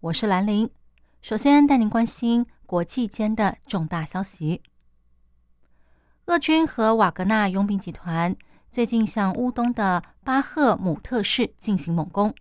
我是兰玲。首先带您关心国际间的重大消息。俄军和瓦格纳佣兵集团最近向乌东的巴赫姆特市进行猛攻，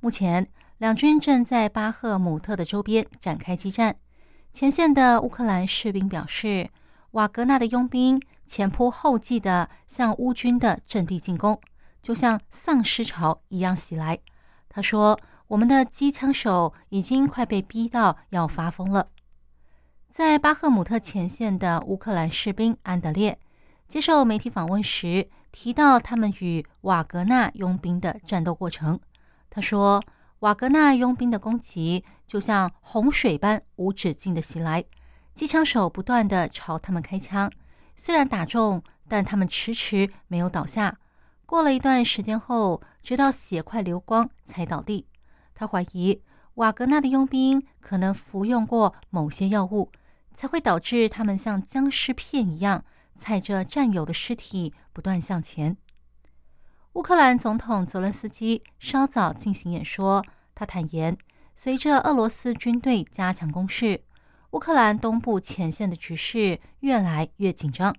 目前。两军正在巴赫姆特的周边展开激战。前线的乌克兰士兵表示，瓦格纳的佣兵前仆后继地向乌军的阵地进攻，就像丧尸潮一样袭来。他说：“我们的机枪手已经快被逼到要发疯了。”在巴赫姆特前线的乌克兰士兵安德烈接受媒体访问时提到，他们与瓦格纳佣兵的战斗过程。他说。瓦格纳佣兵的攻击就像洪水般无止境的袭来，机枪手不断的朝他们开枪，虽然打中，但他们迟迟没有倒下。过了一段时间后，直到血快流光才倒地。他怀疑瓦格纳的佣兵可能服用过某些药物，才会导致他们像僵尸片一样踩着战友的尸体不断向前。乌克兰总统泽伦斯基稍早进行演说，他坦言，随着俄罗斯军队加强攻势，乌克兰东部前线的局势越来越紧张。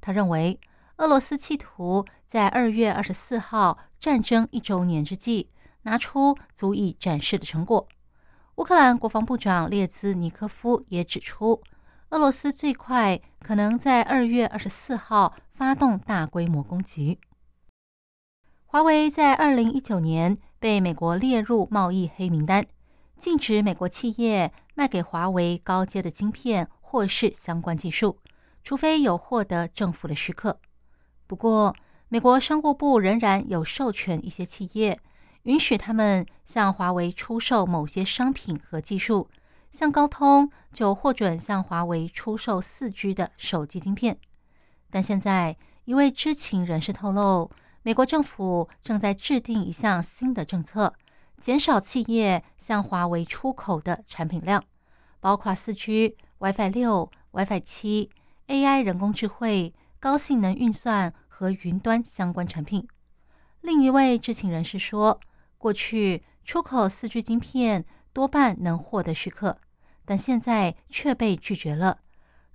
他认为，俄罗斯企图在二月二十四号战争一周年之际拿出足以展示的成果。乌克兰国防部长列兹尼科夫也指出，俄罗斯最快可能在二月二十四号发动大规模攻击。华为在二零一九年被美国列入贸易黑名单，禁止美国企业卖给华为高阶的晶片或是相关技术，除非有获得政府的许可。不过，美国商务部仍然有授权一些企业，允许他们向华为出售某些商品和技术，像高通就获准向华为出售四 G 的手机晶片。但现在，一位知情人士透露。美国政府正在制定一项新的政策，减少企业向华为出口的产品量，包括四 G、WiFi 六、WiFi 七、AI、人工智慧、高性能运算和云端相关产品。另一位知情人士说，过去出口四 G 晶片多半能获得许可，但现在却被拒绝了。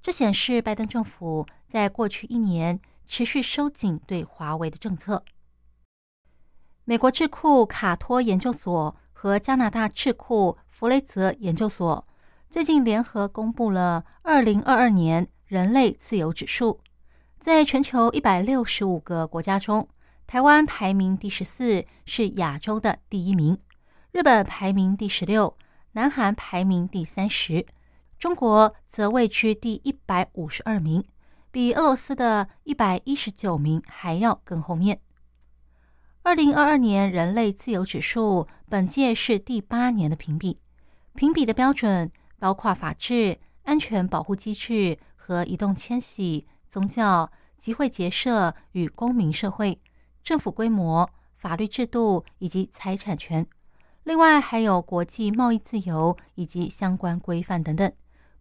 这显示拜登政府在过去一年。持续收紧对华为的政策。美国智库卡托研究所和加拿大智库弗雷泽研究所最近联合公布了二零二二年人类自由指数，在全球一百六十五个国家中，台湾排名第十四，是亚洲的第一名；日本排名第十六，南韩排名第三十，中国则位居第一百五十二名。比俄罗斯的一百一十九名还要更后面。二零二二年人类自由指数本届是第八年的评比，评比的标准包括法治、安全保护机制和移动迁徙、宗教、集会结社与公民社会、政府规模、法律制度以及财产权，另外还有国际贸易自由以及相关规范等等，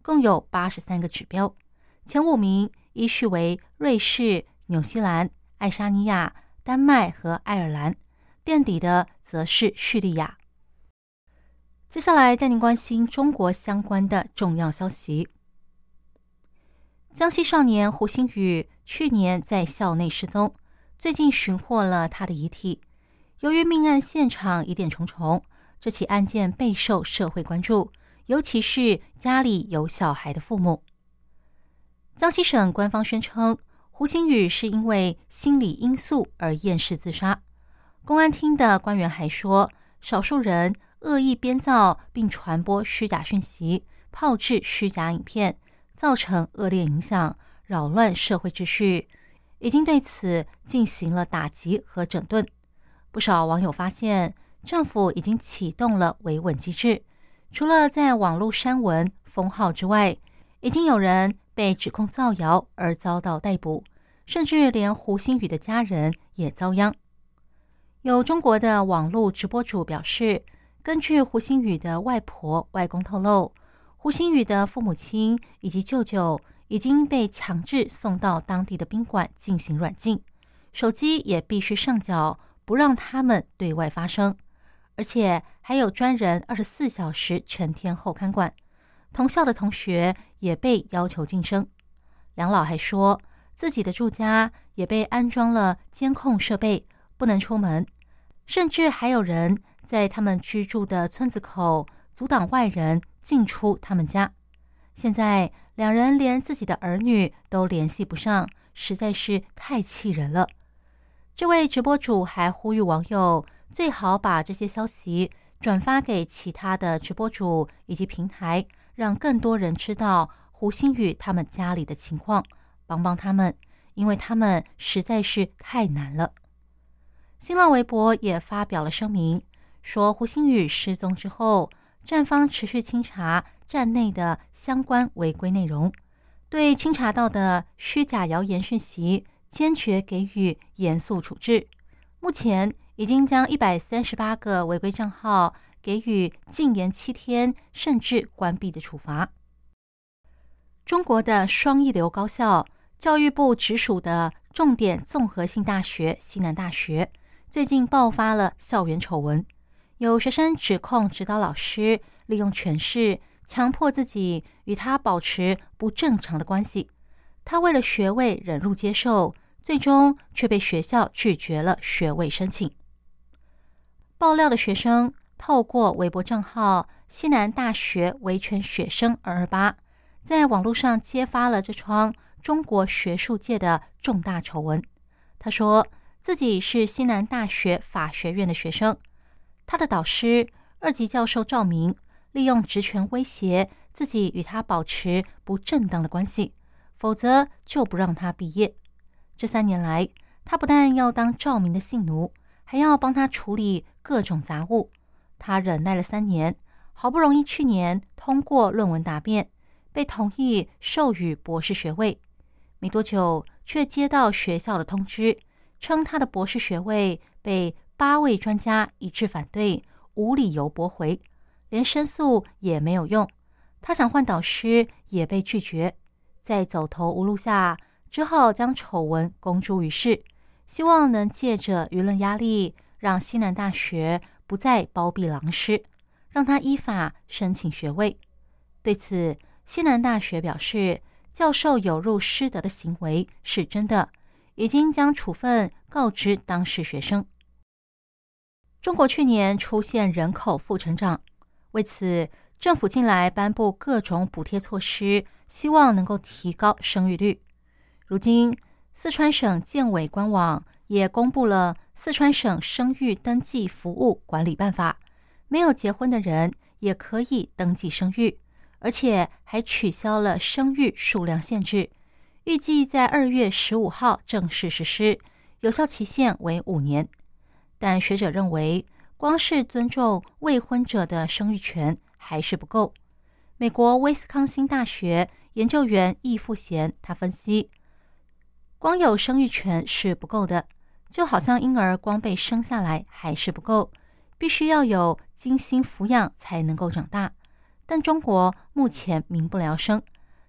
共有八十三个指标。前五名。依序为瑞士、纽西兰、爱沙尼亚、丹麦和爱尔兰，垫底的则是叙利亚。接下来带您关心中国相关的重要消息。江西少年胡星宇去年在校内失踪，最近寻获了他的遗体。由于命案现场疑点重重，这起案件备受社会关注，尤其是家里有小孩的父母。江西省官方宣称，胡鑫宇是因为心理因素而厌世自杀。公安厅的官员还说，少数人恶意编造并传播虚假讯息，炮制虚假影片，造成恶劣影响，扰乱社会秩序，已经对此进行了打击和整顿。不少网友发现，政府已经启动了维稳机制，除了在网络删文封号之外，已经有人被指控造谣而遭到逮捕，甚至连胡星宇的家人也遭殃。有中国的网络直播主表示，根据胡星宇的外婆、外公透露，胡星宇的父母亲以及舅舅已经被强制送到当地的宾馆进行软禁，手机也必须上缴，不让他们对外发声。而且还有专人二十四小时全天候看管，同校的同学也被要求晋升。梁老还说自己的住家也被安装了监控设备，不能出门，甚至还有人在他们居住的村子口阻挡外人进出他们家。现在两人连自己的儿女都联系不上，实在是太气人了。这位直播主还呼吁网友。最好把这些消息转发给其他的直播主以及平台，让更多人知道胡星宇他们家里的情况，帮帮他们，因为他们实在是太难了。新浪微博也发表了声明，说胡星宇失踪之后，站方持续清查站内的相关违规内容，对清查到的虚假谣言讯息，坚决给予严肃处置。目前。已经将一百三十八个违规账号给予禁言七天，甚至关闭的处罚。中国的双一流高校，教育部直属的重点综合性大学西南大学，最近爆发了校园丑闻，有学生指控指导老师利用权势，强迫自己与他保持不正常的关系。他为了学位忍辱接受，最终却被学校拒绝了学位申请。爆料的学生透过微博账号“西南大学维权学生二二八”在网络上揭发了这桩中国学术界的重大丑闻。他说自己是西南大学法学院的学生，他的导师二级教授赵明利用职权威胁自己与他保持不正当的关系，否则就不让他毕业。这三年来，他不但要当赵明的性奴。还要帮他处理各种杂物，他忍耐了三年，好不容易去年通过论文答辩，被同意授予博士学位。没多久，却接到学校的通知，称他的博士学位被八位专家一致反对，无理由驳回，连申诉也没有用。他想换导师，也被拒绝。在走投无路下，只好将丑闻公诸于世。希望能借着舆论压力，让西南大学不再包庇狼师，让他依法申请学位。对此，西南大学表示，教授有辱师德的行为是真的，已经将处分告知当事学生。中国去年出现人口负成长，为此，政府近来颁布各种补贴措施，希望能够提高生育率。如今，四川省建委官网也公布了《四川省生育登记服务管理办法》，没有结婚的人也可以登记生育，而且还取消了生育数量限制，预计在二月十五号正式实施，有效期限为五年。但学者认为，光是尊重未婚者的生育权还是不够。美国威斯康星大学研究员易富贤他分析。光有生育权是不够的，就好像婴儿光被生下来还是不够，必须要有精心抚养才能够长大。但中国目前民不聊生，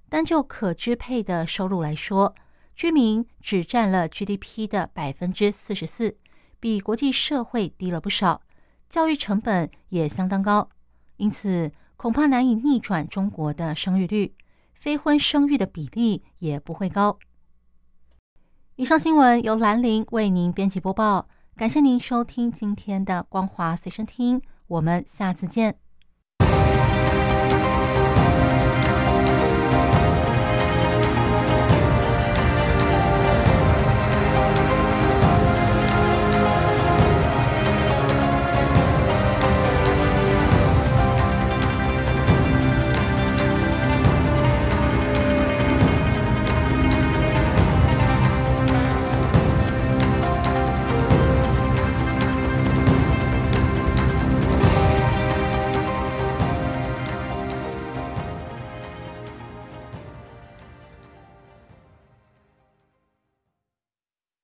单就可支配的收入来说，居民只占了 GDP 的百分之四十四，比国际社会低了不少。教育成本也相当高，因此恐怕难以逆转中国的生育率，非婚生育的比例也不会高。以上新闻由兰陵为您编辑播报，感谢您收听今天的光华随身听，我们下次见。